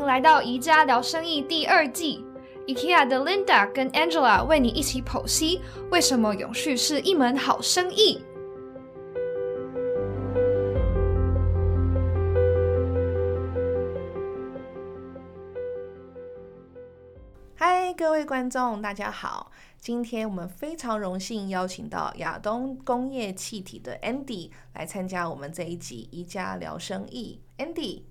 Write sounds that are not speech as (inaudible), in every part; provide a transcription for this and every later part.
迎来到宜家聊生意第二季。IKEA 的 Linda 跟 Angela 为你一起剖析为什么永续是一门好生意。嗨，各位观众，大家好！今天我们非常荣幸邀请到亚东工业气体的 Andy 来参加我们这一集宜家聊生意。Andy，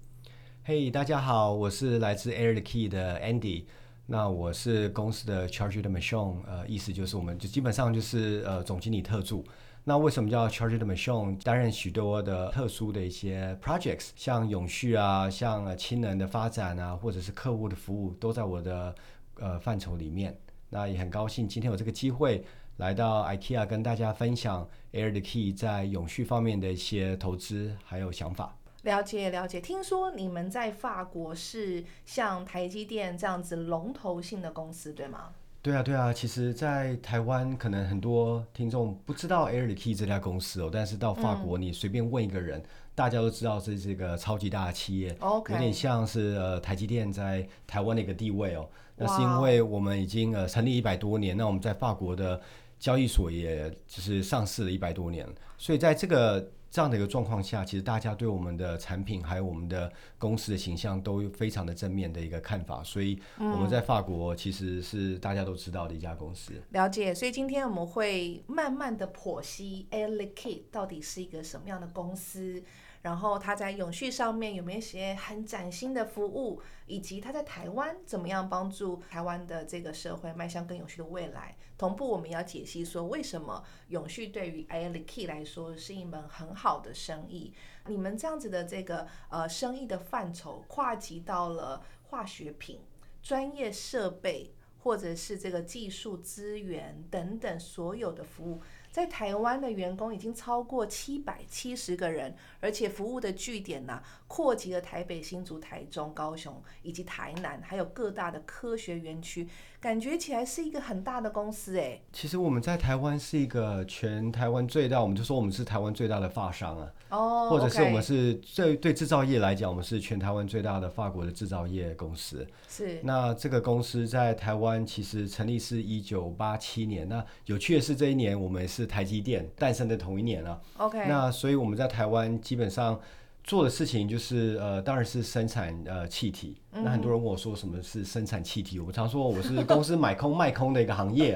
嘿，大家好，我是来自 Air the Key 的 Andy。那我是公司的 Charge the Machine，呃，意思就是我们就基本上就是呃总经理特助。那为什么叫 Charge the Machine？担任许多的特殊的一些 projects，像永续啊，像氢能的发展啊，或者是客户的服务，都在我的呃范畴里面。那也很高兴今天有这个机会来到 IKEA 跟大家分享 Air the Key 在永续方面的一些投资还有想法。了解了解。听说你们在法国是像台积电这样子龙头性的公司，对吗？对啊，对啊，其实，在台湾可能很多听众不知道 Air the Key 这家公司哦，但是到法国你随便问一个人，大家都知道这是一个超级大的企业 OK 有点像是呃台积电在台湾的一个地位哦。那是因为我们已经呃成立一百多年，那我们在法国的交易所也就是上市了一百多年，所以在这个这样的一个状况下，其实大家对我们的产品还有我们的公司的形象都非常的正面的一个看法，所以我们在法国其实是大家都知道的一家公司。了解，所以今天我们会慢慢的剖析 Air Liquide 到底是一个什么样的公司，然后它在永续上面有没有一些很崭新的服务，以及它在台湾怎么样帮助台湾的这个社会迈向更永续的未来。同步，我们要解析说为什么永续对于 i l k 来说是一门很好的生意。你们这样子的这个呃生意的范畴跨及到了化学品、专业设备。或者是这个技术资源等等所有的服务，在台湾的员工已经超过七百七十个人，而且服务的据点呢、扩及了台北、新竹、台中、高雄以及台南，还有各大的科学园区，感觉起来是一个很大的公司哎。其实我们在台湾是一个全台湾最大，我们就说我们是台湾最大的发商啊，哦，或者是我们是最对制造业来讲，我们是全台湾最大的法国的制造业公司。是那这个公司在台湾其实成立是一九八七年。那有趣的是，这一年我们是台积电诞生的同一年啊。OK，那所以我们在台湾基本上做的事情就是呃，当然是生产呃气体。嗯那很多人问我说什么是生产气体，我常说我是公司买空 (laughs) 卖空的一个行业。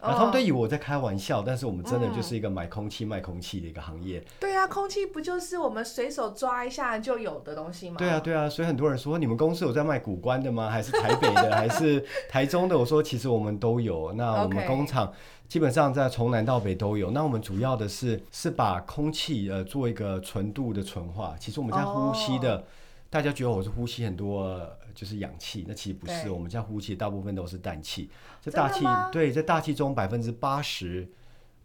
然后他们都以为我在开玩笑，但是我们真的就是一个买空气卖空气的一个行业。对啊，空气不就是我们随手抓一下就有的东西吗？对啊，对啊，所以很多人说你们公司有在卖古关的吗？还是台北的，(laughs) 还是台中的？我说其实我们都有。那我们工厂基本上在从南到北都有。那我们主要的是是把空气呃做一个纯度的纯化。其实我们在呼吸的，哦大家觉得我是呼吸很多呃就是氧气，那其实不是，我们在呼吸大部分都是氮气。这大气对，在大气中百分之八十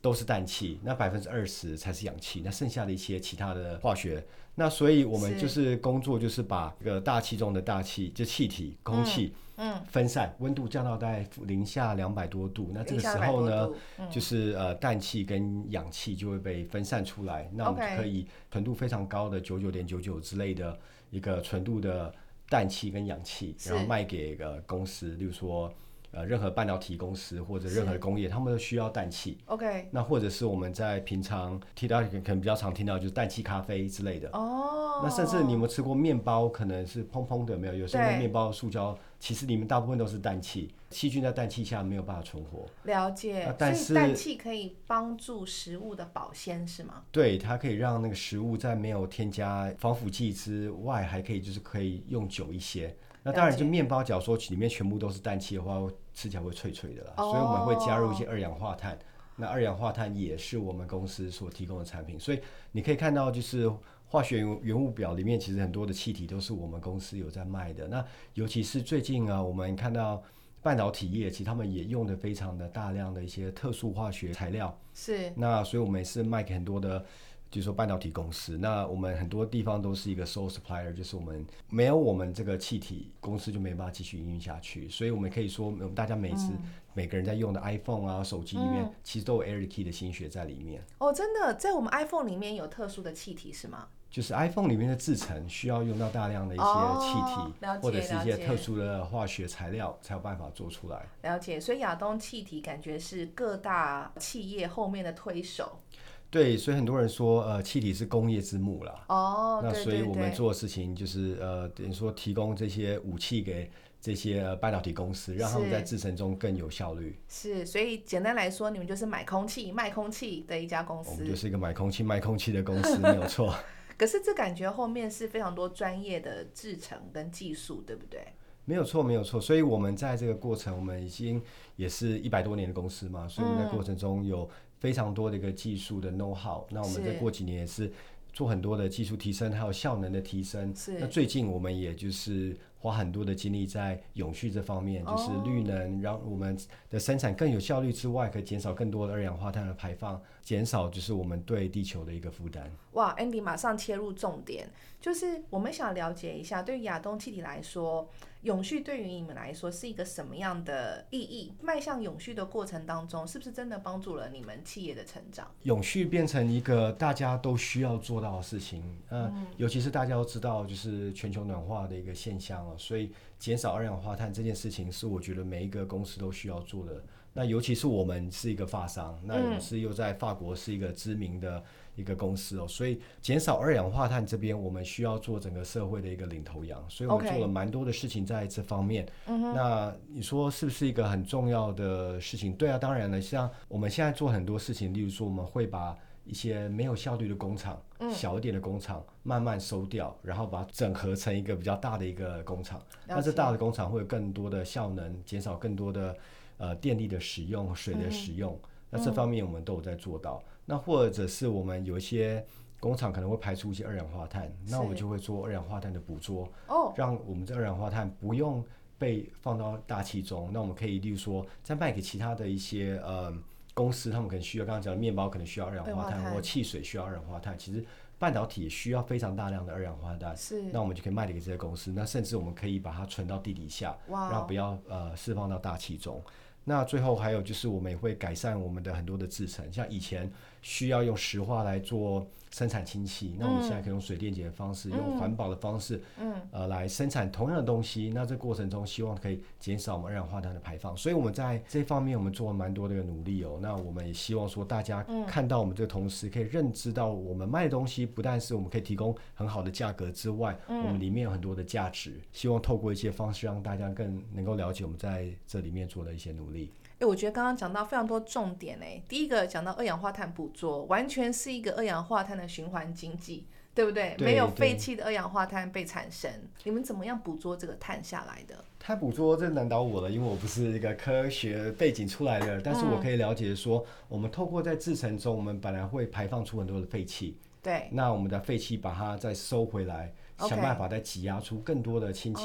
都是氮气，那百分之二十才是氧气，那剩下的一些其他的化学。那所以我们就是工作就是把这个大气中的大气，就气体、空气嗯，分散，温度降到大概零下两百多度。那这个时零下200多候呢，嗯就是呃氮气跟氧气就会被分散出来，那我们就可以纯度非常高的九九点九九之类的一个纯度的氮气跟氧气，然后卖给呃公司，例如说呃任何半导体公司或者任何工业，他们都需要氮气。OK，那或者是我们在平常提到可能比较常听到就是氮气咖啡之类的。哦，那甚至你有没有吃过面包？可能是蓬蓬的，没有？有时候那面包塑胶其实里面大部分都是氮气，细菌在氮气下没有办法存活。了解啊，但是氮气可以帮助食物的保鲜是吗？对，它可以让那个食物在没有添加防腐剂之外，还可以就是可以用久一些。那当然，就面包，假如说里面全部都是氮气的话，吃起来会脆脆的啦。哦所以我们会加入一些二氧化碳。那二氧化碳也是我们公司所提供的产品，所以你可以看到，就是化学原原物表里面其实很多的气体都是我们公司有在卖的。那尤其是最近啊，我们看到半导体业，其实他们也用的非常的大量的一些特殊化学材料。是那所以我们也是卖给很多的，就是说半导体公司。那我们很多地方都是一个 sole supplier，就是我们没有我们这个气体公司就没办法继续营运下去。所以我们可以说，我们大家每次、每个人在用的 iPhone 啊、手机里面，其实都有 Key 的心血在里面。哦，真的，在我们 iPhone 里面有特殊的气体是吗？就是 iPhone 里面的制成需要用到大量的一些哦气体，或者是一些特殊的化学材料，才有办法做出来。了解，所以亚东气体感觉是各大企业后面的推手。对，所以很多人说，呃，气体是工业之母啦。哦，那所以我们做的事情就是，呃，等于说提供这些武器给这些呃半导体公司，让他们在制程中更有效率。是，所以简单来说，你们就是买空气、卖空气的一家公司。我们就是一个买空气卖空气的公司，没有错。(laughs) 可是这感觉后面是非常多专业的制程跟技术，对不对？没有错，没有错。所以我们在这个过程，我们已经也是一百多年的公司嘛，所以我们在过程中有非常多的一个技术的 know how。那我们是在过几年也是做很多的技术提升，还有效能的提升。是那最近我们也就是花很多的精力在永续这方面，就是绿能，让我们的生产更有效率之外，可以减少更多的二氧化碳的排放，减少就是我们对地球的一个负担。哇，Andy 马上切入重点，就是我们想了解一下，对于亚东气体来说，永续对于你们来说是一个什么样的意义？迈向永续的过程当中，是不是真的帮助了你们企业的成长？永续变成一个大家都需要做到的事情，呃，尤其是大家都知道，就是全球暖化的一个现象了，所以减少二氧化碳这件事情是我觉得每一个公司都需要做的。那尤其是我们是一个发商，那我们是又在法国是一个知名的一个公司哦，所以减少二氧化碳这边我们需要做整个社会的一个领头羊，所以我们做了蛮多的事情在这方面。那你说是不是一个很重要的事情？对啊，当然了，像我们现在做很多事情，例如说我们会把一些没有效率的工厂、小一点的工厂慢慢收掉，然后把它整合成一个比较大的一个工厂。那这大的工厂会有更多的效能，减少更多的呃电力的使用、水的使用。那这方面我们都有在做到。那或者是我们有一些工厂可能会排出一些二氧化碳，那我们就会做二氧化碳的捕捉。哦，让我们这二氧化碳不用被放到大气中，那我们可以例如说再卖给其他的一些呃公司，他们可能需要刚刚讲的面包可能需要二氧化碳，二氧化碳或汽水需要二氧化碳，其实半导体也需要非常大量的二氧化碳。是那我们就可以卖给这些公司，那甚至我们可以把它存到地底下，哇哦让不要呃释放到大气中。那最后还有就是，我们也会改善我们的很多的制成，像以前需要用石化来做生产氢气，那我们现在可以用水电解的方式，用环保的方式，嗯，呃，来生产同样的东西。那这过程中，希望可以减少我们二氧化碳的排放。所以我们在这方面，我们做了蛮多的一个努力哦。那我们也希望说，大家看到我们这个同时，可以认知到我们卖的东西不但是我们可以提供很好的价格之外，我们里面有很多的价值。希望透过一些方式，让大家更能够了解我们在这里面做的一些努力。哎，我觉得刚刚讲到非常多重点诶。第一个讲到二氧化碳捕捉，完全是一个二氧化碳的循环经济，对不对？对没有废弃的二氧化碳被产生，你们怎么样捕捉这个碳下来的？它捕捉这难倒我了，因为我不是一个科学背景出来的，但是我可以了解说，我们透过在制成中，我们本来会排放出很多的废气，对，那我们的废气把它再收回来想办法再挤压出更多的氢气。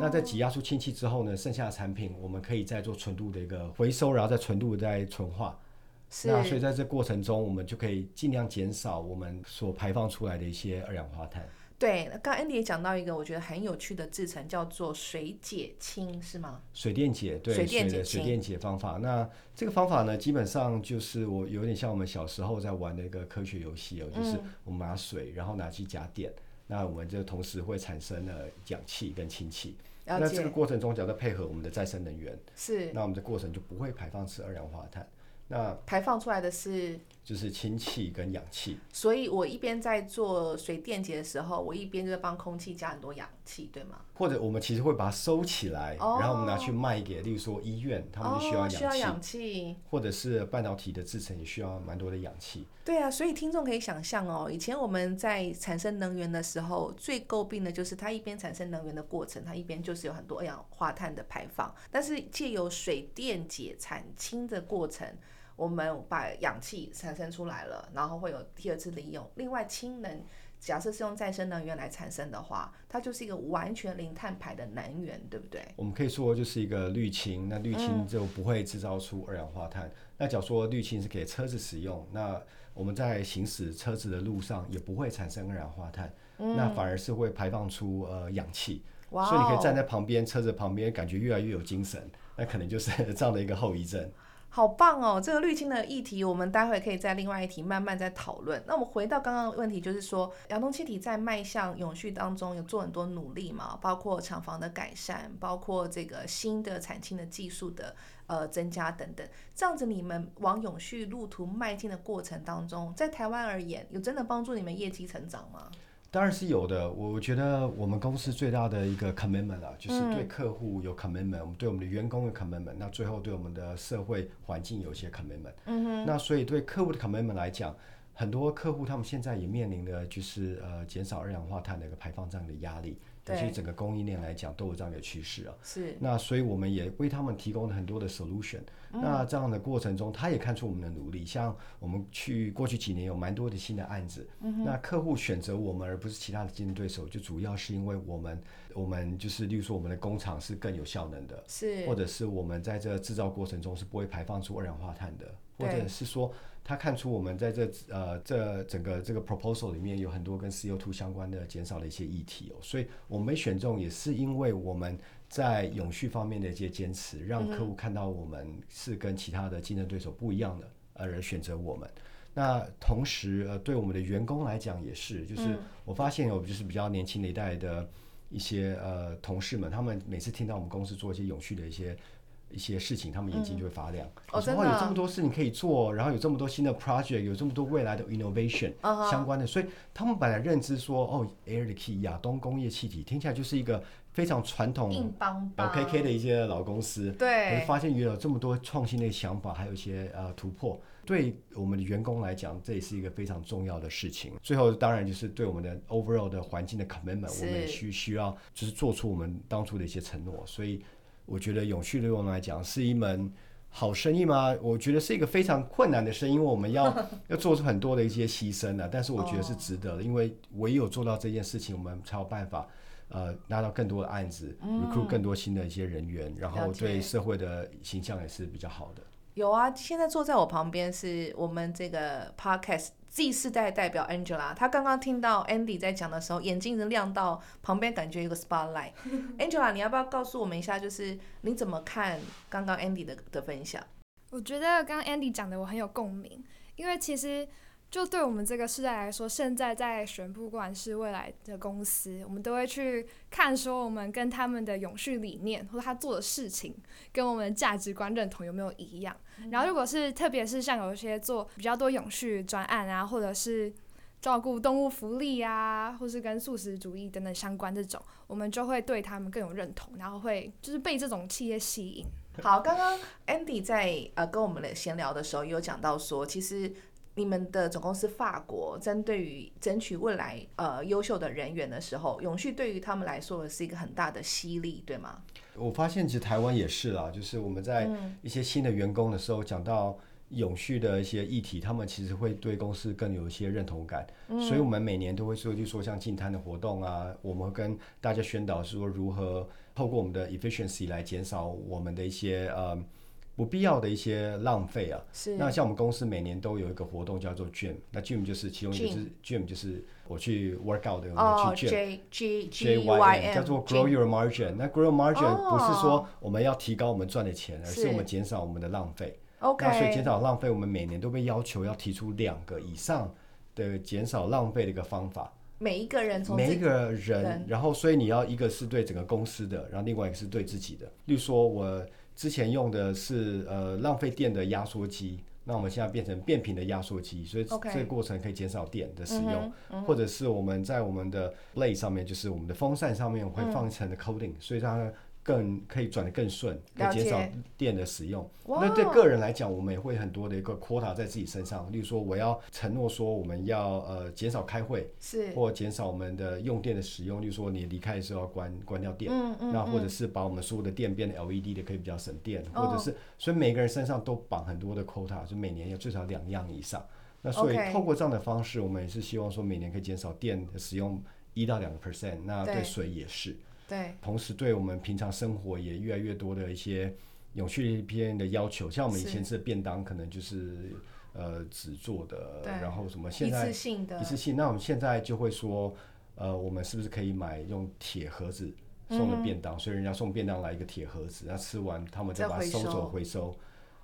那在挤压出氢气之后呢，剩下的产品我们可以再做纯度的一个回收，然后再纯度再纯化。是那所以在这过程中，我们就可以尽量减少我们所排放出来的一些二氧化碳。对。刚刚 Andy 也讲到一个我觉得很有趣的制成，叫做水解氢，是吗？水电解对水电解的水电解方法。那这个方法呢，基本上就是我有点像我们小时候在玩的一个科学游戏哦，就是嗯我们拿水，然后拿去加电，那我们就同时会产生了氧气跟氢气。了那这个，过程中，只要再配合我们的再生能源，是那我们的过程就不会排放出二氧化碳。那排放出来的是就是氢气跟氧气。所以我一边在做水电解的时候，我一边就在帮空气加很多氧气，对吗？或者我们其实会把它收起来，哦然后我们拿去卖给，例如说医院，他们就需要氧气。或者是半导体的制成也需要蛮多的氧气。对啊，所以听众可以想象哦，以前我们在产生能源的时候，最诟病的就是它一边产生能源的过程，它一边就是有很多二氧化碳的排放。但是借由水电解产氢的过程，我们把氧气产生出来了，然后会有第二次利用。另外，氢能假设是用再生能源来产生的话，它就是一个完全零碳排的能源，对不对？我们可以说就是一个滤氢，那滤氢就不会制造出二氧化碳。那假如说滤氢是给车子使用，那我们在行驶车子的路上也不会产生二氧化碳，那反而是会排放出呃氧气。哇所以你可以站哦在旁边，车子旁边，感觉越来越有精神，那可能就是这样的一个后遗症。好棒哦！这个滤清的议题，我们待会可以在另外一题慢慢再讨论。那我们回到刚刚的问题，就是说，亚东气体在迈向永续当中有做很多努力嘛，包括厂房的改善，包括这个新的产氢的技术的呃增加等等。这样子，你们往永续路途迈进的过程当中，在台湾而言，有真的帮助你们业绩成长吗？当然是有的，我觉得我们公司最大的一个 commitment 啊，就是对客户有 commitment，我们对我们的员工有 commitment，那最后对我们的社会环境有一些 commitment。嗯哼。那所以对客户的 commitment 来讲，很多客户他们现在也面临的就是呃减少二氧化碳的一个排放这样的压力。对，其实整个供应链来讲都有这样的趋势啊。是。那所以我们也为他们提供了很多的 solution。那这样的过程中，他也看出我们的努力。像我们去过去几年有蛮多的新的案子。嗯那客户选择我们而不是其他的竞争对手，就主要是因为我们，我们就是，例如说我们的工厂是更有效能的。是。或者是我们在这制造过程中是不会排放出二氧化碳的。或者是说。他看出我们在这呃这整个这个 proposal 里面有很多跟 CO2 相关的减少的一些议题哦，所以我们选中也是因为我们在永续方面的一些坚持，让客户看到我们是跟其他的竞争对手不一样的，而选择我们。那同时呃对我们的员工来讲也是，就是我发现有就是比较年轻的一代的一些呃同事们，他们每次听到我们公司做一些永续的一些。一些事情，他们眼睛就会发亮。哦，真的，有这么多事情可以做，然后有这么多新的 project，有这么多未来的 innovation 相关的，所以他们本来认知说，哦，Air Liquide 亚东工业气体听起来就是一个非常传统、硬邦邦、K K 的一些老公司。对。发现原来有这么多创新的想法，还有一些呃突破，对我们的员工来讲，这也是一个非常重要的事情。最后，当然就是对我们的 overall 的环境的 commitment，我们也需需要就是做出我们当初的一些承诺，所以。我觉得永续对我们来讲是一门好生意吗？我觉得是一个非常困难的生意，因为我们要 (laughs) 要做出很多的一些牺牲的。但是我觉得是值得的，因为唯有做到这件事情，我们才有办法呃拿到更多的案子，recruit 更多新的一些人员，然后对社会的形象也是比较好的。有啊，现在坐在我旁边是我们这个 podcast。Z 世代代表 Angela，她刚刚听到 Andy 在讲的时候，眼睛已经亮到旁边，感觉有个 spotlight。(laughs) Angela，你要不要告诉我们一下，就是你怎么看刚刚 Andy 的的分享？我觉得刚刚 Andy 讲的我很有共鸣，因为其实。就对我们这个时代来说，现在在选，不管是未来的公司，我们都会去看说，我们跟他们的永续理念或者他做的事情，跟我们的价值观认同有没有一样。然后，如果是特别是像有一些做比较多永续专案啊，或者是照顾动物福利啊，或是跟素食主义等等相关这种，我们就会对他们更有认同，然后会就是被这种企业吸引。好，刚刚 Andy 在呃跟我们的闲聊的时候，有讲到说，其实。你们的总公司法国针对于争取未来呃优秀的人员的时候，永续对于他们来说是一个很大的吸力，对吗？我发现其实台湾也是啦，就是我们在一些新的员工的时候讲到永续的一些议题，他们其实会对公司更有一些认同感。所以我们每年都会说，就说像进摊的活动啊，我们会跟大家宣导说如何透过我们的 efficiency 来减少我们的一些呃。不必要的一些浪费啊，是。那像我们公司每年都有一个活动叫做 Gym，那 Gym 就是其中一个是 Gym，就是我去 work out 的，我去 Gym。G G G Y M 叫做 Grow Your Margin。那 Grow Margin 不是说我们要提高我们赚的钱，而是我们减少我们的浪费。OK。那所以减少浪费，我们每年都被要求要提出两个以上的减少浪费的一个方法。每一个人从每一个人，然后所以你要一个是对整个公司的，然后另外一个是对自己的。例如说我。之前用的是呃浪费电的压缩机，那我们现在变成变频的压缩机，所以这个过程可以减少电的使用，或者是我们在我们的 blade 上面，就是我们的风扇上面会放一层的 coating，所以它。更可以转得更顺，可以减少电的使用。那对个人来讲，我们也会很多的一个 quota 在自己身上。例如说，我要承诺说，我们要呃减少开会，是或减少我们的用电的使用。例如说，你离开的时候要关关掉电，嗯嗯，那或者是把我们所有的电变成 LED 的，可以比较省电。或者是，所以每个人身上都绑很多的 quota，就每年要最少两样以上。那所以透过这样的方式，我们也是希望说，每年可以减少电的使用一到两个 percent。那对水也是。对，同时对我们平常生活也越来越多的一些永续篇的要求，像我们以前吃的便当可能就是呃纸做的，然后什么现在一次性的，一次性，那我们现在就会说，呃，我们是不是可以买用铁盒子送的便当？所以人家送便当来一个铁盒子，那吃完他们再把它收走回收。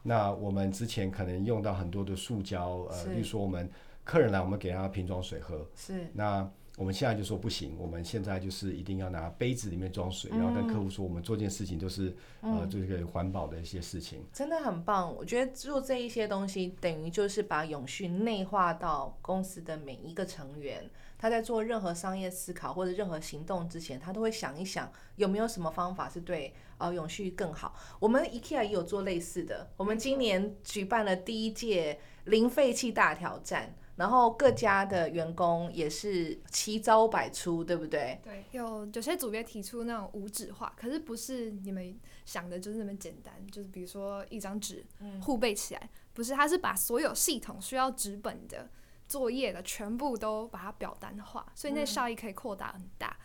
那我们之前可能用到很多的塑胶，呃，是。例如说我们客人来，我们给他瓶装水喝，是。那我们现在就说不行，我们现在就是一定要拿杯子里面装水，然后跟客户说，我们做件事情都是、呃，这个环保的一些事情。真的很棒，我觉得做这一些东西，等于就是把永续内化到公司的每一个成员。他在做任何商业思考或者任何行动之前，他都会想一想有没有什么方法是对呃永续更好。我们 IKEA 也有做类似的，我们今年举办了第一届零废弃大挑战，然后各家的员工也是奇招百出，对不对？对，有有些组别提出那种无纸化，可是不是你们想的就是那么简单，就是比如说一张纸互背起来，不是，他是把所有系统需要纸本的作业的全部都把它表单化，所以那效益可以扩大很大。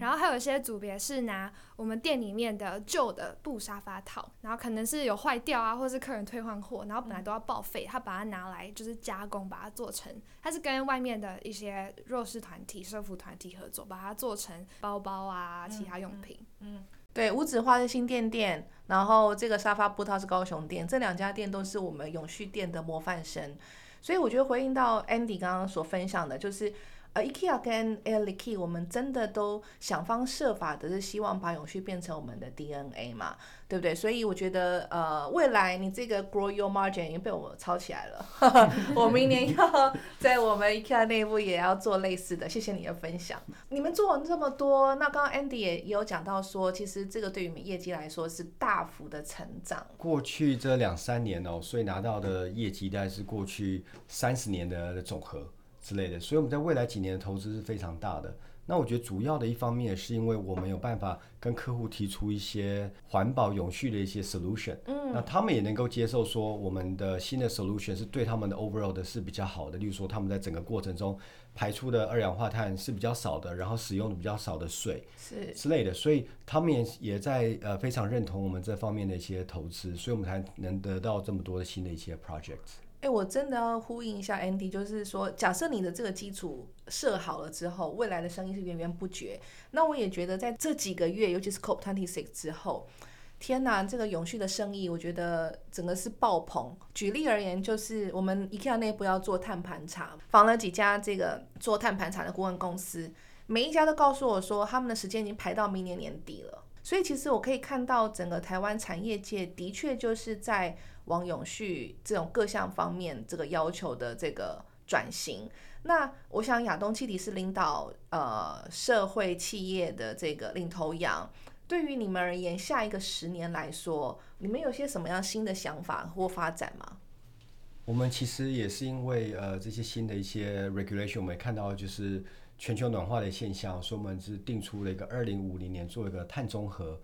然后还有一些组别是拿我们店里面的旧的布沙发套，然后可能是有坏掉啊，或是客人退换货，然后本来都要报废，他把它拿来就是加工，把它做成，他是跟外面的一些弱势团体、社服团体合作，把它做成包包啊、其他用品。嗯对，五指花是新店店，然后这个沙发布套是高雄店，这两家店都是我们永续店的模范生。所以我觉得回应到 Andy 刚刚所分享的，就是呃，IKEA 跟 a l i k e 我们真的都想方设法的是希望把永续变成我们的 DNA 嘛，对不对？所以我觉得呃，未来你这个 Grow Your Margin 已经被我抄起来了，(laughs) 我明年要在我们 IKEA 内部也要做类似的。谢谢你的分享。你们做了这么多，那刚刚 Andy 也也有讲到说，其实这个对于你们业绩来说是大幅的成长。过去这两三年哦，所以拿到的业绩大概是过去三十年的的总和之类的，所以我们在未来几年的投资是非常大的。那我觉得主要的一方面是因为我们有办法跟客户提出一些环保永续的一些 solution，嗯，那他们也能够接受说我们的新的 solution 是对他们的 overall 的是比较好的，例如说他们在整个过程中排出的二氧化碳是比较少的，然后使用的比较少的水，是之类的，所以他们也也在呃非常认同我们这方面的一些投资，所以我们才能得到这么多的新的一些 projects。哎，我真的要呼应一下 Andy，就是说，假设你的这个基础设好了之后，未来的生意是源源不绝。那我也觉得在这几个月，尤其是 COP Twenty Six 之后，天哪，这个永续的生意，我觉得整个是爆棚。举例而言，就是我们 IKEA 内部要做碳盘查，访了几家这个做碳盘查的顾问公司，每一家都告诉我说，他们的时间已经排到明年年底了。所以其实我可以看到，整个台湾产业界的确就是在往永续这种各项方面这个要求的这个转型。那我想亚东气体是领导呃社会企业的这个领头羊。对于你们而言，下一个十年来说，你们有些什么样新的想法或发展吗？我们其实也是因为呃这些新的一些 regulation，我们也看到就是全球暖化的现象，所以我们是定出了一个二零五零年做一个碳中和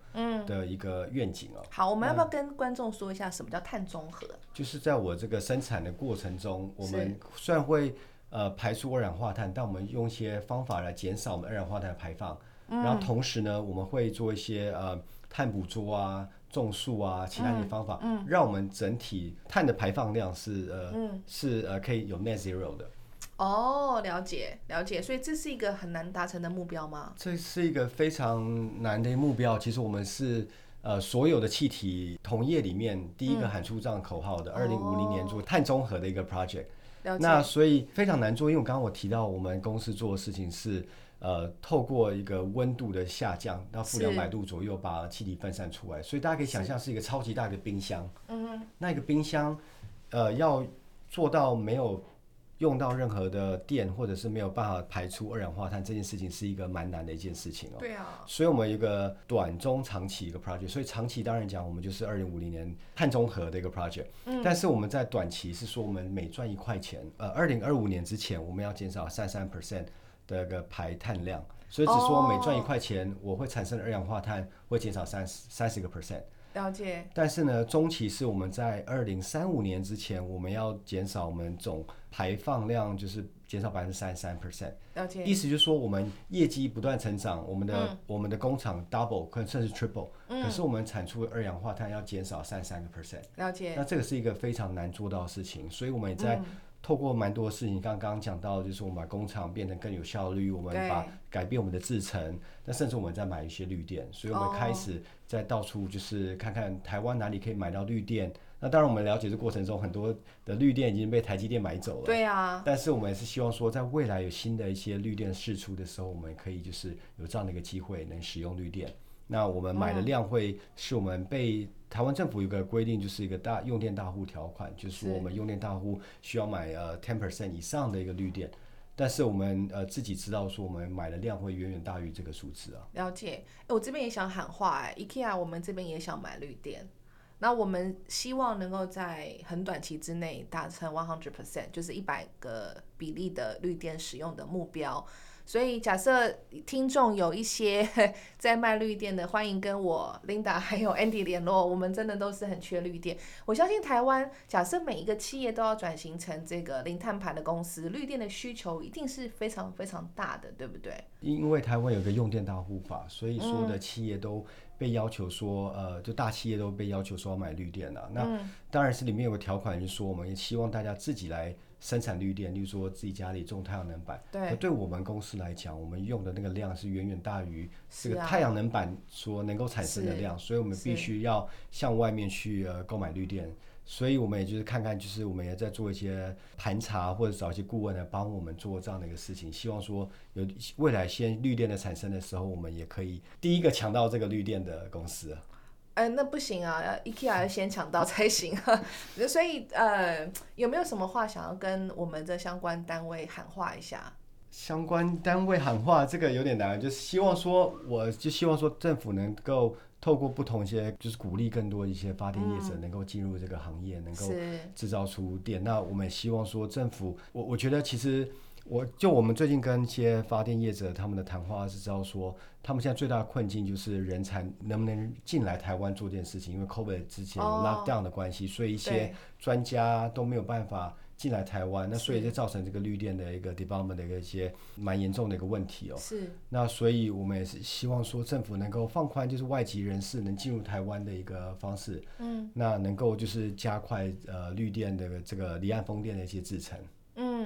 的一个愿景哦。好，我们要不要跟观众说一下什么叫碳中和？就是在我这个生产的过程中，我们虽然会呃排出二氧化碳，但我们用一些方法来减少我们二氧化碳的排放。然后同时呢，我们会做一些呃碳捕捉啊、种树啊，其他一些方法，嗯让我们整体碳的排放量是呃、是呃可以有 net zero 的。哦，了解了解，所以这是一个很难达成的目标吗？这是一个非常难的目标。其实我们是呃所有的气体同业里面第一个喊出这样口号的，二零五零年做碳中和的一个 project。那所以非常难做，因为我刚刚我提到我们公司做的事情是，呃，透过一个温度的下降到负是两百度左右，把气体分散出来，所以大家可以想象是一个超级大的冰箱。嗯那一个冰箱，呃，要做到没有用到任何的电，或者是没有办法排出二氧化碳，这件事情是一个蛮难的一件事情哦。对啊，所以我们一个短中长期一个 project，所以长期当然讲，我们就是二零五零年碳中和的一个 project。嗯，但是我们在短期是说，我们每赚一块钱，呃，二零二五年之前，我们要减少三三 percent 的一个排碳量，所以只说每赚一块钱，我会产生的二氧化碳会减少三十三十个 percent。了解。但是呢，中期是我们在二零三五年之前，我们要减少我们总排放量，就是减少百分之三十三 percent。了解。意思就是说，我们业绩不断成长，我们的、我们的工厂 double 可能甚至 triple，、可是我们产出的二氧化碳要减少三三个 percent。了解。那这个是一个非常难做到的事情，所以我们也在透过蛮多的事情，刚刚讲到，就是我们把工厂变得更有效率，我们把改变我们的制程，那甚至我们在买一些绿电，所以我们开哦始在到处就是看看台湾哪里可以买到绿电。那当然，我们了解这过程中，很多的绿电已经被台积电买走了。对啊，但是我们也是希望说，在未来有新的一些绿电释出的时候，我们可以就是有这样的一个机会能使用绿电。那我们买的量会是我们被台湾政府有个规定，就是一个大用电大户条款，就是说我们用电大户需要买呃 ten percent 以上的一个绿电。但是我们呃自己知道说，我们买的量会远远大于这个数字啊。了解，哎，我这边也想喊话，哎，IKEA 我们这边也想买绿电，那我们希望能够在很短期之内达成 one hundred percent，就是一百个比例的绿电使用的目标。所以，假设听众有一些 (laughs) 在卖绿电的，欢迎跟我 Linda 还有 Andy 联络。我们真的都是很缺绿电。我相信台湾，假设每一个企业都要转型成这个零碳排的公司，绿电的需求一定是非常非常大的，对不对？因为台湾有个用电大户法，所以所有的企业都被要求说，呃，就大企业都被要求说要买绿电了。那当然是里面有个条款，就是说我们也希望大家自己来。生产绿电，例如说自己家里种太阳能板，对，对我们公司来讲，我们用的那个量是远远大于这个太阳能板所能够产生的量，所以我们必须要向外面去呃购买绿电。所以我们也就是看看，就是我们也在做一些盘查或者找一些顾问来帮我们做这样的一个事情，希望说有未来先绿电的产生的时候，我们也可以第一个抢到这个绿电的公司。哎，那不行啊，要 IKEA 要先抢到 (laughs) 才行。所以呃，有没有什么话想要跟我们的相关单位喊话一下？相关单位喊话这个有点难，就是希望说，我就希望说政府能够透过不同一些，就是鼓励更多一些发电业者能够进入这个行业，能够制造出电。那我们也希望说政府，我我觉得其实。我就我们最近跟一些发电业者他们的谈话是知道说，他们现在最大的困境就是人才能不能进来台湾做这件事情，因为 COVID 之前 lockdown 的关系，所以一些专家都没有办法进来台湾，那所以就造成这个绿电的一个 development 的一个一些蛮严重的一个问题哦。是。那所以我们也是希望说政府能够放宽，就是外籍人士能进入台湾的一个方式。嗯。那能够就是加快呃绿电的这个离岸风电的一些制程。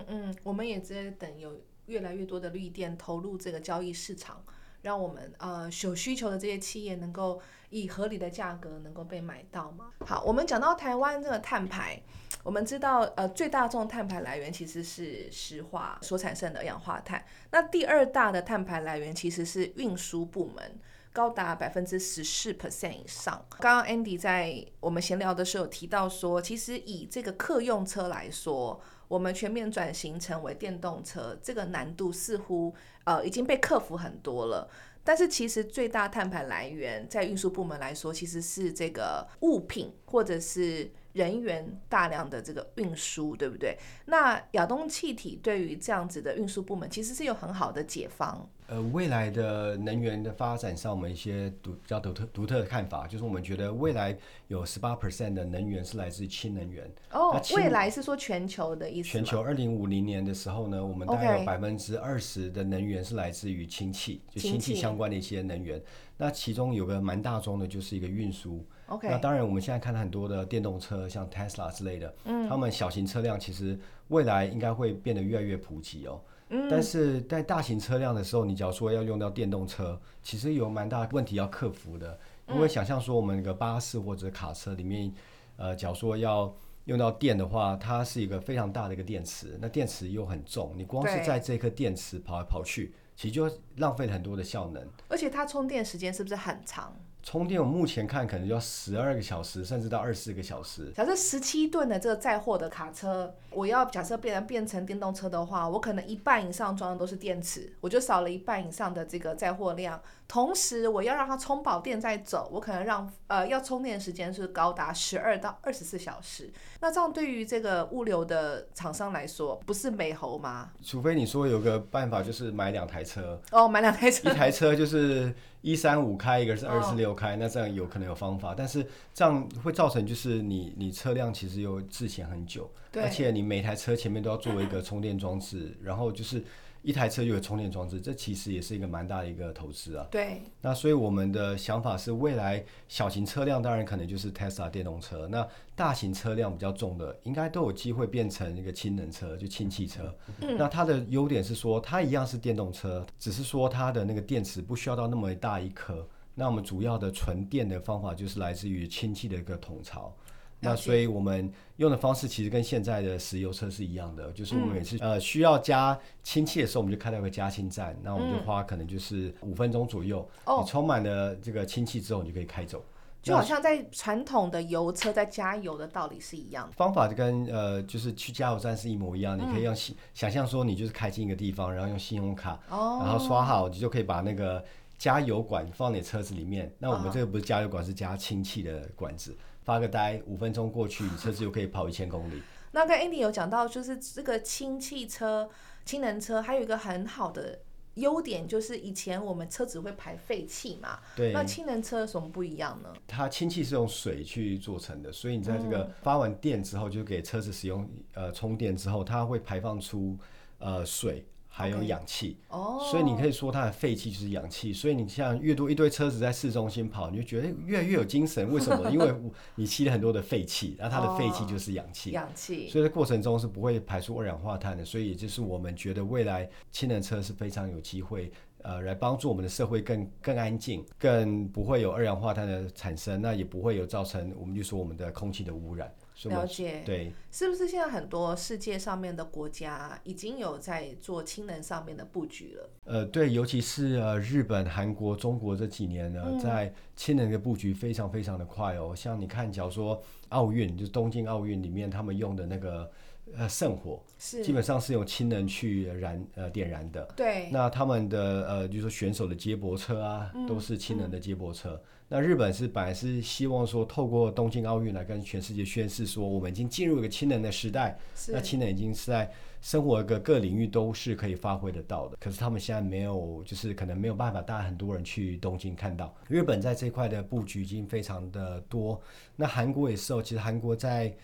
嗯，我们也在等有越来越多的绿电投入这个交易市场，让我们呃有需求的这些企业能够以合理的价格能够被买到嘛。好，我们讲到台湾这个碳排，我们知道呃最大众碳排来源其实是石化所产生的二氧化碳，那第二大的碳排来源其实是运输部门，高达百分之十四 percent 以上。刚刚 Andy 在我们闲聊的时候提到说，其实以这个客用车来说。我们全面转型成为电动车，这个难度似乎呃已经被克服很多了。但是其实最大碳排来源在运输部门来说，其实是这个物品或者是。人员大量的这个运输，对不对？那亚东气体对于这样子的运输部门，其实是有很好的解放。呃，未来的能源的发展上，我们一些独比较独特独特的看法，就是我们觉得未来有十八 percent 的能源是来自氢能源。哦，未来是说全球的意思？全球二零五零年的时候呢，我们大概有百分之二十的能源是来自于氢气，就氢气相关的一些能源。那其中有个蛮大宗的，就是一个运输。OK，那当然，我们现在看到很多的电动车，像 Tesla 之类的，嗯，他们小型车辆其实未来应该会变得越来越普及哦。嗯，但是在大型车辆的时候，你假如说要用到电动车，其实有蛮大问题要克服的。因为想象说我们一个巴士或者卡车里面，呃，假如说要用到电的话，它是一个非常大的一个电池，那电池又很重，你光是在这颗电池跑来跑去，其实就浪费了很多的效能。而且它充电时间是不是很长？充电，我目前看可能要十二个小时，甚至到二十四个小时。假设十七吨的这个载货的卡车，我要假设变变成电动车的话，我可能一半以上装的都是电池，我就少了一半以上的这个载货量。同时，我要让它充饱电再走，我可能让呃要充电时间是高达十二到二十四小时。那这样对于这个物流的厂商来说，不是美猴吗？除非你说有个办法，就是买两台车哦，买两台车，一台车就是一三五开，一个是二四六开，那这样有可能有方法。但是这样会造成就是你你车辆其实又滞前很久，而且你每台车前面都要作为一个充电装置，然后就是。一台车就有充电装置，这其实也是一个蛮大的一个投资啊。对。那所以我们的想法是，未来小型车辆当然可能就是 Tesla 电动车，那大型车辆比较重的，应该都有机会变成一个氢能车，就氢气车。嗯。那它的优点是说，它一样是电动车，只是说它的那个电池不需要到那么大一颗。那我们主要的纯电的方法就是来自于氢气的一个桶槽。那所以我们用的方式其实跟现在的石油车是一样的，就是我们每次、呃需要加氢气的时候，我们就开到一个加氢站，那我们就花可能就是五分钟左右，哦你充满了这个氢气之后，你就可以开走。就好像在传统的油车在加油的道理是一样的。方法就跟呃，就是去加油站是一模一样。你可以用信想象说，你就是开进一个地方，然后用信用卡，哦然后刷好，你就可以把那个加油管放你车子里面。那我们这个不是加油管，是加氢气的管子。发个呆，五分钟过去，你车子就可以跑一千公里。那跟 Andy 有讲到，就是这个氢汽车、氢能车，还有一个很好的优点，就是以前我们车子会排废气嘛，对，那氢能车有什么不一样呢？它氢气是用水去做成的，所以你在这个发完电之后，就给车子使用呃充电之后，它会排放出呃水还有氧气。哦，所以你可以说它的废气就是氧气，所以你像越多一堆车子在市中心跑，你就觉得越来越有精神。为什么？因为你吸了很多的废气，(laughs) 然后它的废气就是氧气。氧气，所以在过程中是不会排出二氧化碳的，所以也就是我们觉得未来氢能车是非常有机会，呃，来帮助我们的社会更更安静，更不会有二氧化碳的产生，那也不会有造成我们就说我们的空气的污染。了解。对，是不是现在很多世界上面的国家已经有在做氢能上面的布局了？呃，对，尤其是呃日本、韩国、中国这几年呢，在氢能的布局非常非常的快哦。像你看，假如说奥运，就是东京奥运里面他们用的那个呃圣火，是基本上是用氢能去燃呃点燃的。对，那他们的呃，就是说选手的接驳车啊，都是氢能的接驳车。那日本是本来是希望说，透过东京奥运来跟全世界宣示说，我们已经进入一个氢能的时代。是那氢能已经是在生活各各领域都是可以发挥得到的。可是他们现在没有，就是可能没有办法带很多人去东京看到。日本在这块的布局已经非常的多。那韩国也是哦，其实韩国在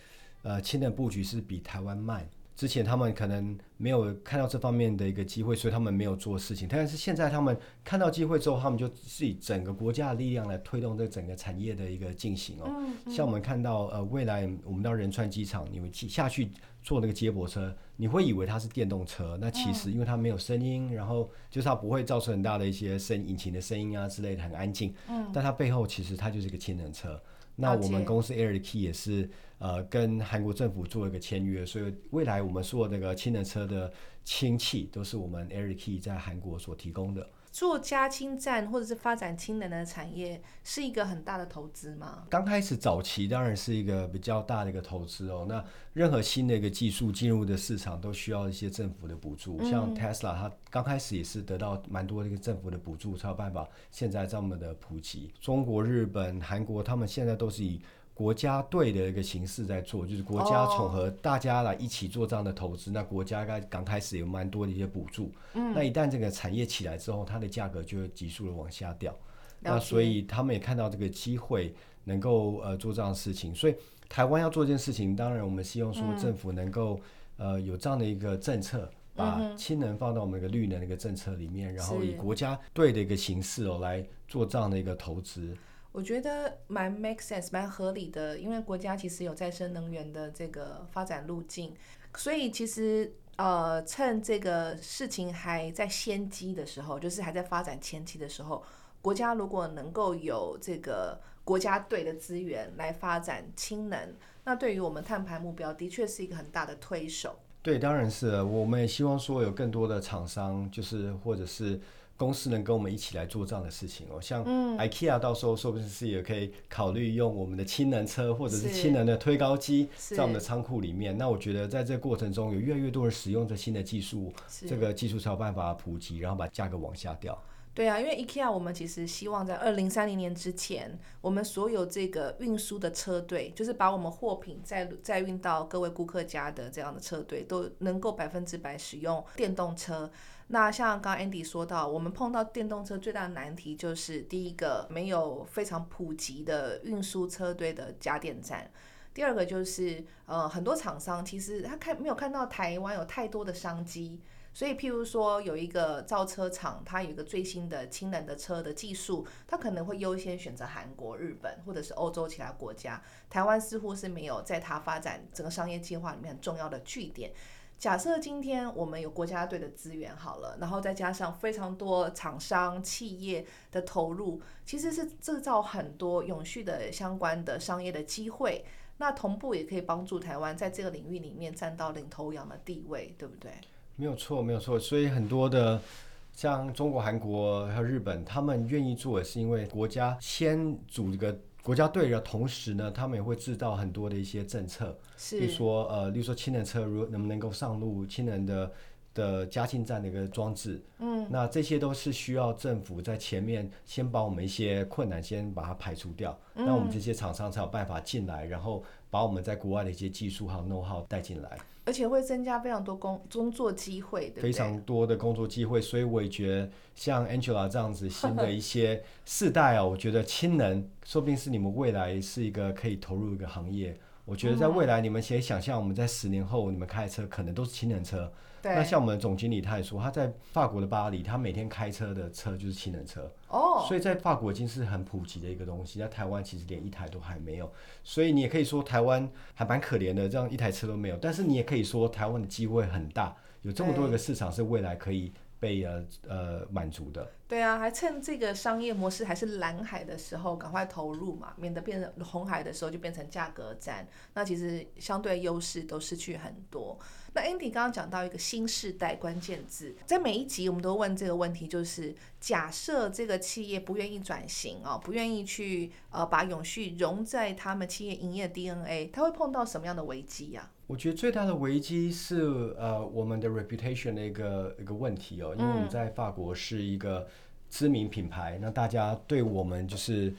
呃氢能布局是比台湾慢。之前他们可能没有看到这方面的一个机会，所以他们没有做事情。但是现在他们看到机会之后，他们就是以整个国家的力量来推动这整个产业的一个进行哦。像我们看到呃，未来我们到仁川机场，你们去下去坐那个接驳车，你会以为它是电动车，那其实因为它没有声音，然后就是它不会造成很大的一些声引擎的声音啊之类的，很安静。嗯，但它背后其实它就是一个氢能车。那我们公司 Air Key 也是呃跟韩国政府做一个签约，所以未来我们所有那个氢能车的氢气都是我们 Air Key 在韩国所提供的。做加氢站或者是发展氢能的产业是一个很大的投资吗？刚开始早期当然是一个比较大的一个投资哦。那任何新的一个技术进入的市场都需要一些政府的补助，像 Tesla 它刚开始也是得到蛮多的一个政府的补助，才有办法现在这么的普及。中国、日本、韩国他们现在都是以国家队的一个形式在做，就是国家哦统合大家来一起做这样的投资。那国家刚刚开始有蛮多的一些补助，嗯那一旦这个产业起来之后，它的价格就会急速的往下掉。那所以他们也看到这个机会，能够呃做这样的事情。所以台湾要做这件事情，当然我们希望说政府能够、呃有这样的一个政策，把氢能放到我们一个绿能的一个政策里面，然后以国家队的一个形式哦来做这样的一个投资。我觉得蛮 make sense，蛮合理的，因为国家其实有再生能源的这个发展路径，所以其实呃，趁这个事情还在先机的时候，就是还在发展前期的时候，国家如果能够有这个国家队的资源来发展氢能，那对于我们碳排目标的确是一个很大的推手。对，当然是，我们也希望说有更多的厂商，就是或者是公司能跟我们一起来做这样的事情哦。像嗯 IKEA 到时候说不定是也可以考虑用我们的氢能车或者是是氢能的推高机在我们的仓库里面。那我觉得在这个过程中，有越来越多人使用这新的技术，这个技术才有办法普及，然后把价格往下掉。对啊，因为 IKEA 我们其实希望在二零三零年之前，我们所有这个运输的车队，就是把我们货品再再运到各位顾客家的这样的车队，都能够百分之百使用电动车。那像刚刚 Andy 说到，我们碰到电动车最大的难题就是第一个没有非常普及的运输车队的加电站。第二个就是，呃，很多厂商其实他看没有看到台湾有太多的商机，所以，譬如说有一个造车厂，它有一个最新的氢能的车的技术，它可能会优先选择韩国、日本或者是欧洲其他国家。台湾似乎是没有在它发展整个商业计划里面很重要的据点。假设今天我们有国家队的资源好了，然后再加上非常多厂商企业的投入，其实是制造很多永续的相关的商业的机会。那同步也可以帮助台湾在这个领域里面占到领头羊的地位，对不对？没有错，没有错。所以很多的像中国、韩国还有日本，他们愿意做，也是因为国家先组一个国家队的同时呢，他们也会制造很多的一些政策，是，例如说呃，例如说氢能车如能不能够上路，氢能的。的加氢站的一个装置，嗯，那这些都是需要政府在前面先把我们一些困难先把它排除掉，那我们这些厂商才有办法进来，然后把我们在国外的一些技术还有 know how 带进来，而且会增加非常多工工作机会，非常多的工作机会，所以我也觉得像 Angela 这样子新的一些世代啊，我觉得亲人说不定是你们未来是一个可以投入一个行业。我觉得在未来你们先想象我们在十年后你们开的车可能都是氢能车。那像我们总经理他也说，他在法国的巴黎，他每天开车的车就是氢能车。哦，所以在法国已经是很普及的一个东西，在台湾其实连一台都还没有。所以你也可以说台湾还蛮可怜的，这样一台车都没有。但是你也可以说台湾的机会很大，有这么多一个市场是未来可以被呃呃满足的。对啊，还趁这个商业模式还是蓝海的时候赶快投入嘛，免得变成红海的时候就变成价格战，那其实相对优势都失去很多。那 Andy 刚刚讲到一个新时代关键字，在每一集我们都问这个问题，就是假设这个企业不愿意转型哦，不愿意去呃把永续融在他们企业营业 DNA，它会碰到什么样的危机呀？我觉得最大的危机是呃我们的 reputation 的一个一个问题哦，因为我们在法国是一个知名品牌，那大家对我们就是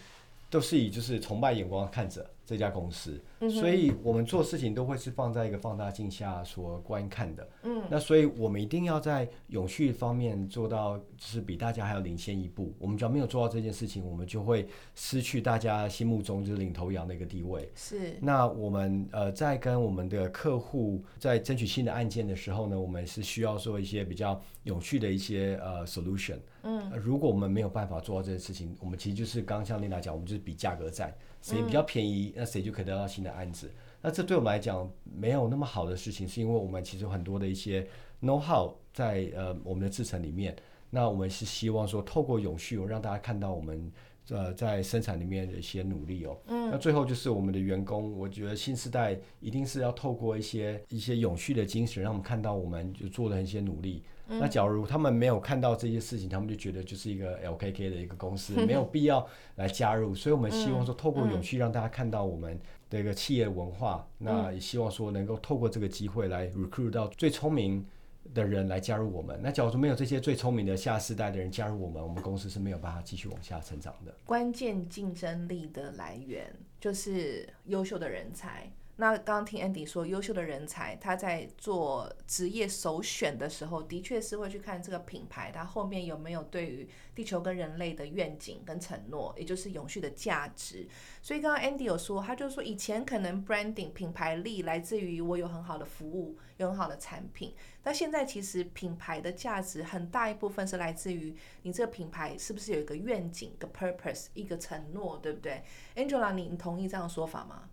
都是以就是崇拜眼光看着。这家公司，所以我们做事情都会是放在一个放大镜下所观看的。嗯，那所以我们一定要在永续方面做到，就是比大家还要领先一步。我们只要没有做到这件事情，我们就会失去大家心目中就是领头羊的一个地位。是。那我们呃在跟我们的客户在争取新的案件的时候呢，我们是需要做一些比较永续的一些呃 solution。嗯。如果我们没有办法做到这件事情，我们其实就是刚像丽娜讲，我们就是比价格战。谁比较便宜，那谁就可以得到新的案子。那这对我们来讲没有那么好的事情，是因为我们其实有很多的一些 know how 在呃我们的制程里面。那我们是希望说，透过永续，让大家看到我们呃在生产里面的一些努力哦。嗯。那最后就是我们的员工，我觉得新时代一定是要透过一些一些永续的精神，让我们看到我们就做了一些努力。那假如他们没有看到这些事情，他们就觉得就是一个 LKK 的一个公司，(laughs) 没有必要来加入。所以我们希望说，透过永续让大家看到我们的一个企业文化。那也希望说，能够透过这个机会来 recruit 到最聪明的人来加入我们。那假如说没有这些最聪明的下世代的人加入我们，我们公司是没有办法继续往下成长的。关键竞争力的来源就是优秀的人才。那刚刚听 Andy 说，优秀的人才他在做职业首选的时候，的确是会去看这个品牌，它后面有没有对于地球跟人类的愿景跟承诺，也就是永续的价值。所以刚刚 Andy 有说，他就说以前可能 branding 品牌力来自于我有很好的服务，有很好的产品，但现在其实品牌的价值很大一部分是来自于你这个品牌是不是有一个愿景、一个 purpose、一个承诺，对不对？Angela，你你同意这样的说法吗？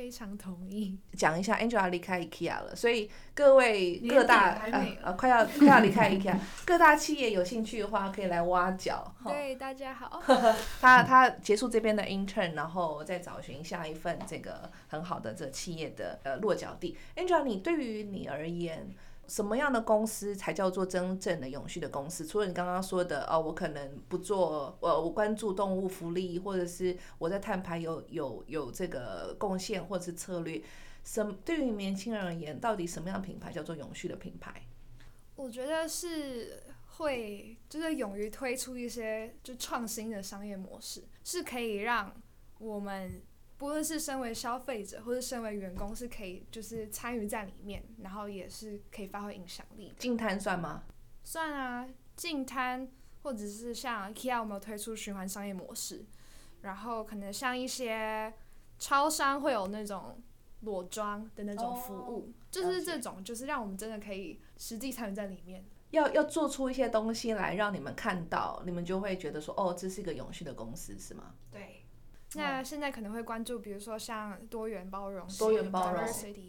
非常同意。讲一下，Angela 离开 IKEA 了，所以各位各大呃快要快要离开 IKEA，(laughs) 各大企业有兴趣的话可以来挖角。对，大家好。(laughs) 他他结束这边的 intern，然后再找寻下一份这个很好的这企业的呃落脚地。Angela，你对于你而言？什么样的公司才叫做真正的永续的公司？除了你刚刚说的，哦，我可能不做，呃，我关注动物福利，或者是我在碳排有有有这个贡献，或者是策略。什对于年轻人而言，到底什么样的品牌叫做永续的品牌？我觉得是会，就是勇于推出一些就创新的商业模式，是可以让我们。不论是身为消费者或者身为员工，是可以就是参与在里面，然后也是可以发挥影响力。净摊算吗？算啊，净摊或者是像 Kia 我们有推出循环商业模式，然后可能像一些超商会有那种裸装的那种服务，就是这种，就是让我们真的可以实际参与在里面。要要做出一些东西来让你们看到，你们就会觉得说，哦，这是一个永续的公司，是吗？对。那现在可能会关注，比如说像多元包容、多元包容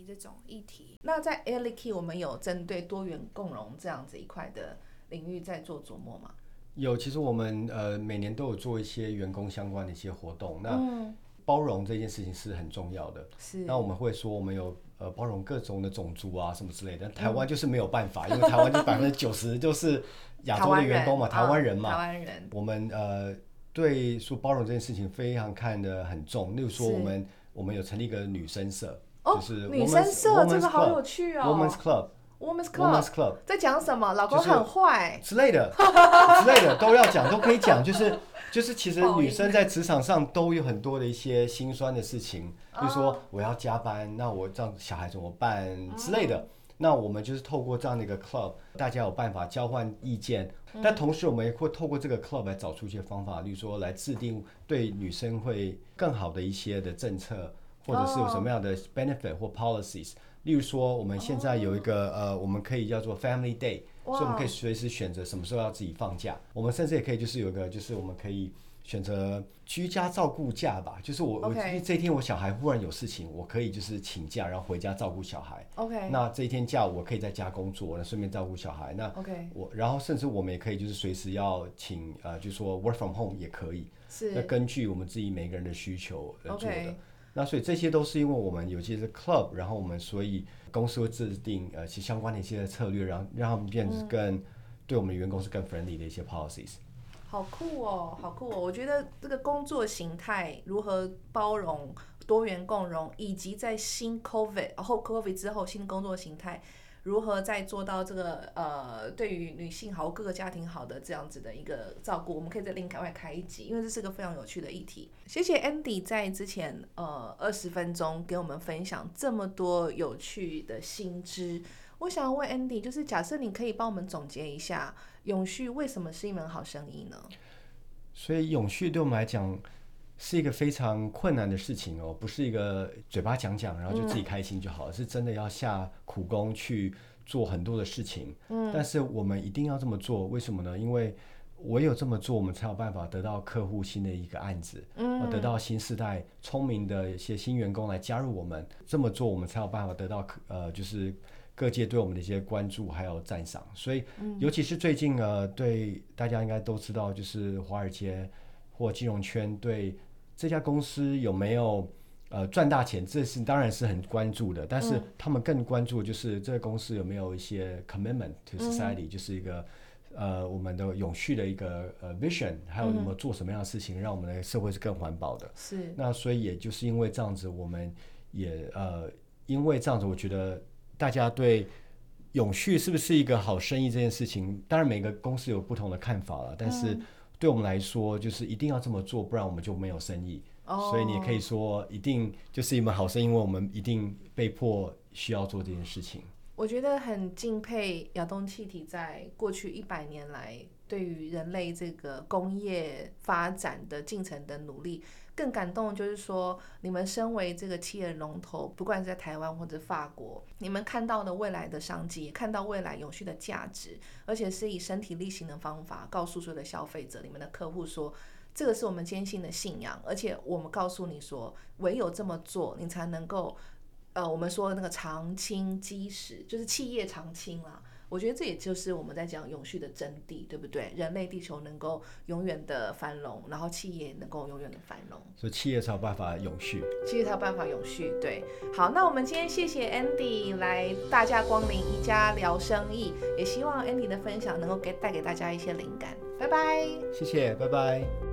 这种议题。那在 a i r l i Key，我们有针对多元共融这样子一块的领域在做琢磨吗？有，其实我们呃每年都有做一些员工相关的一些活动。那包容这件事情是很重要的。是那我们会说我们有呃包容各种的种族啊什么之类的，台湾就是没有办法，因为台湾就百分之九十就是亚洲的员工嘛，(laughs) 台湾人嘛，嗯台湾人我们呃对说包容这件事情非常看得很重。例如说我们我们有成立一个女生社，哦就是女生社这个好有趣哦 Women's Club。Women's Women's Club Club 在讲什么？老公就是很坏，之类的 (laughs) 之类的都要讲，都可以讲，就是就是其实女生在职场上都有很多的一些心酸的事情，比如哦说我要加班，那我这样小孩怎么办之类哦的。那我们就是透过这样的一个 club，大家有办法交换意见，嗯。但同时我们也会透过这个 club 来找出一些方法，例如说来制定对女生会更好的一些的政策，或者是有什么样的 benefit 或 policies。例如说，我们现在有一个、呃，我们可以叫做 Family Day，哇所以我们可以随时选择什么时候要自己放假。我们甚至也可以就是有一个，就是我们可以选择居家照顾假吧，就是我我 OK 这一天我小孩忽然有事情，我可以就是请假，然后回家照顾小孩。OK 那这一天假我可以在家工作，那顺便照顾小孩。那 OK 我然后甚至我们也可以就是随时要请呃，就说 work from home 也可以。是那根据我们自己每个人的需求来做的。那所以这些都是因为我们有些是 club，然后我们所以公司会制定呃其相关的一些策略，然后让他们变得更、对我们的员工是更 friendly 的一些 policies。好酷哦，好酷哦！我觉得这个工作形态如何包容、多元共融，以及在新 COVID 后 COVID 之后新工作形态，如何再做到这个呃对于女性好、各个家庭好的这样子的一个照顾，我们可以在另外开一集，因为这是个非常有趣的议题。谢谢 Andy 在之前呃二十分钟给我们分享这么多有趣的新知。我想要问 Andy，就是假设你可以帮我们总结一下，永续为什么是一门好生意呢？所以永续对我们来讲是一个非常困难的事情哦，不是一个嘴巴讲讲，然后就自己开心就好了，是真的要下苦功去做很多的事情。嗯，但是我们一定要这么做，为什么呢？因为唯有这么做，我们才有办法得到客户新的一个案子，嗯，得到新时代聪明的一些新员工来加入我们。这么做，我们才有办法得到客呃，就是各界对我们的一些关注还有赞赏。所以，尤其是最近呃，对大家应该都知道，就是华尔街或金融圈对这家公司有没有呃赚大钱，这是当然是很关注的。但是他们更关注的就是这个公司有没有一些 commitment to society，、就是一个呃我们的永续的一个呃 vision，还有我们做什么样的事情，让我们的社会是更环保的。是那所以也就是因为这样子，我们也呃，因为这样子，我觉得大家对永续是不是一个好生意这件事情，当然每个公司有不同的看法了，但是对我们来说，就是一定要这么做，不然我们就没有生意。哦所以你也可以说，一定就是一门好生意，因为我们一定被迫需要做这件事情。我觉得很敬佩亚东气体在过去一百年来对于人类这个工业发展的进程的努力。更感动就是说，你们身为这个企业龙头，不管是在台湾或者法国，你们看到了未来的商机，看到未来永续的价值，而且是以身体力行的方法告诉所有的消费者、你们的客户说，这个是我们坚信的信仰，而且我们告诉你说，唯有这么做，你才能够呃，我们说的那个长青基石，就是企业长青啦。我觉得这也就是我们在讲永续的真谛，对不对？人类地球能够永远的繁荣，然后企业能够永远的繁荣，所以企业才有办法永续。企业才有办法永续。对，好，那我们今天谢谢 Andy 来大驾光临一家聊生意，也希望 Andy 的分享能够给带给大家一些灵感。拜拜。谢谢，拜拜。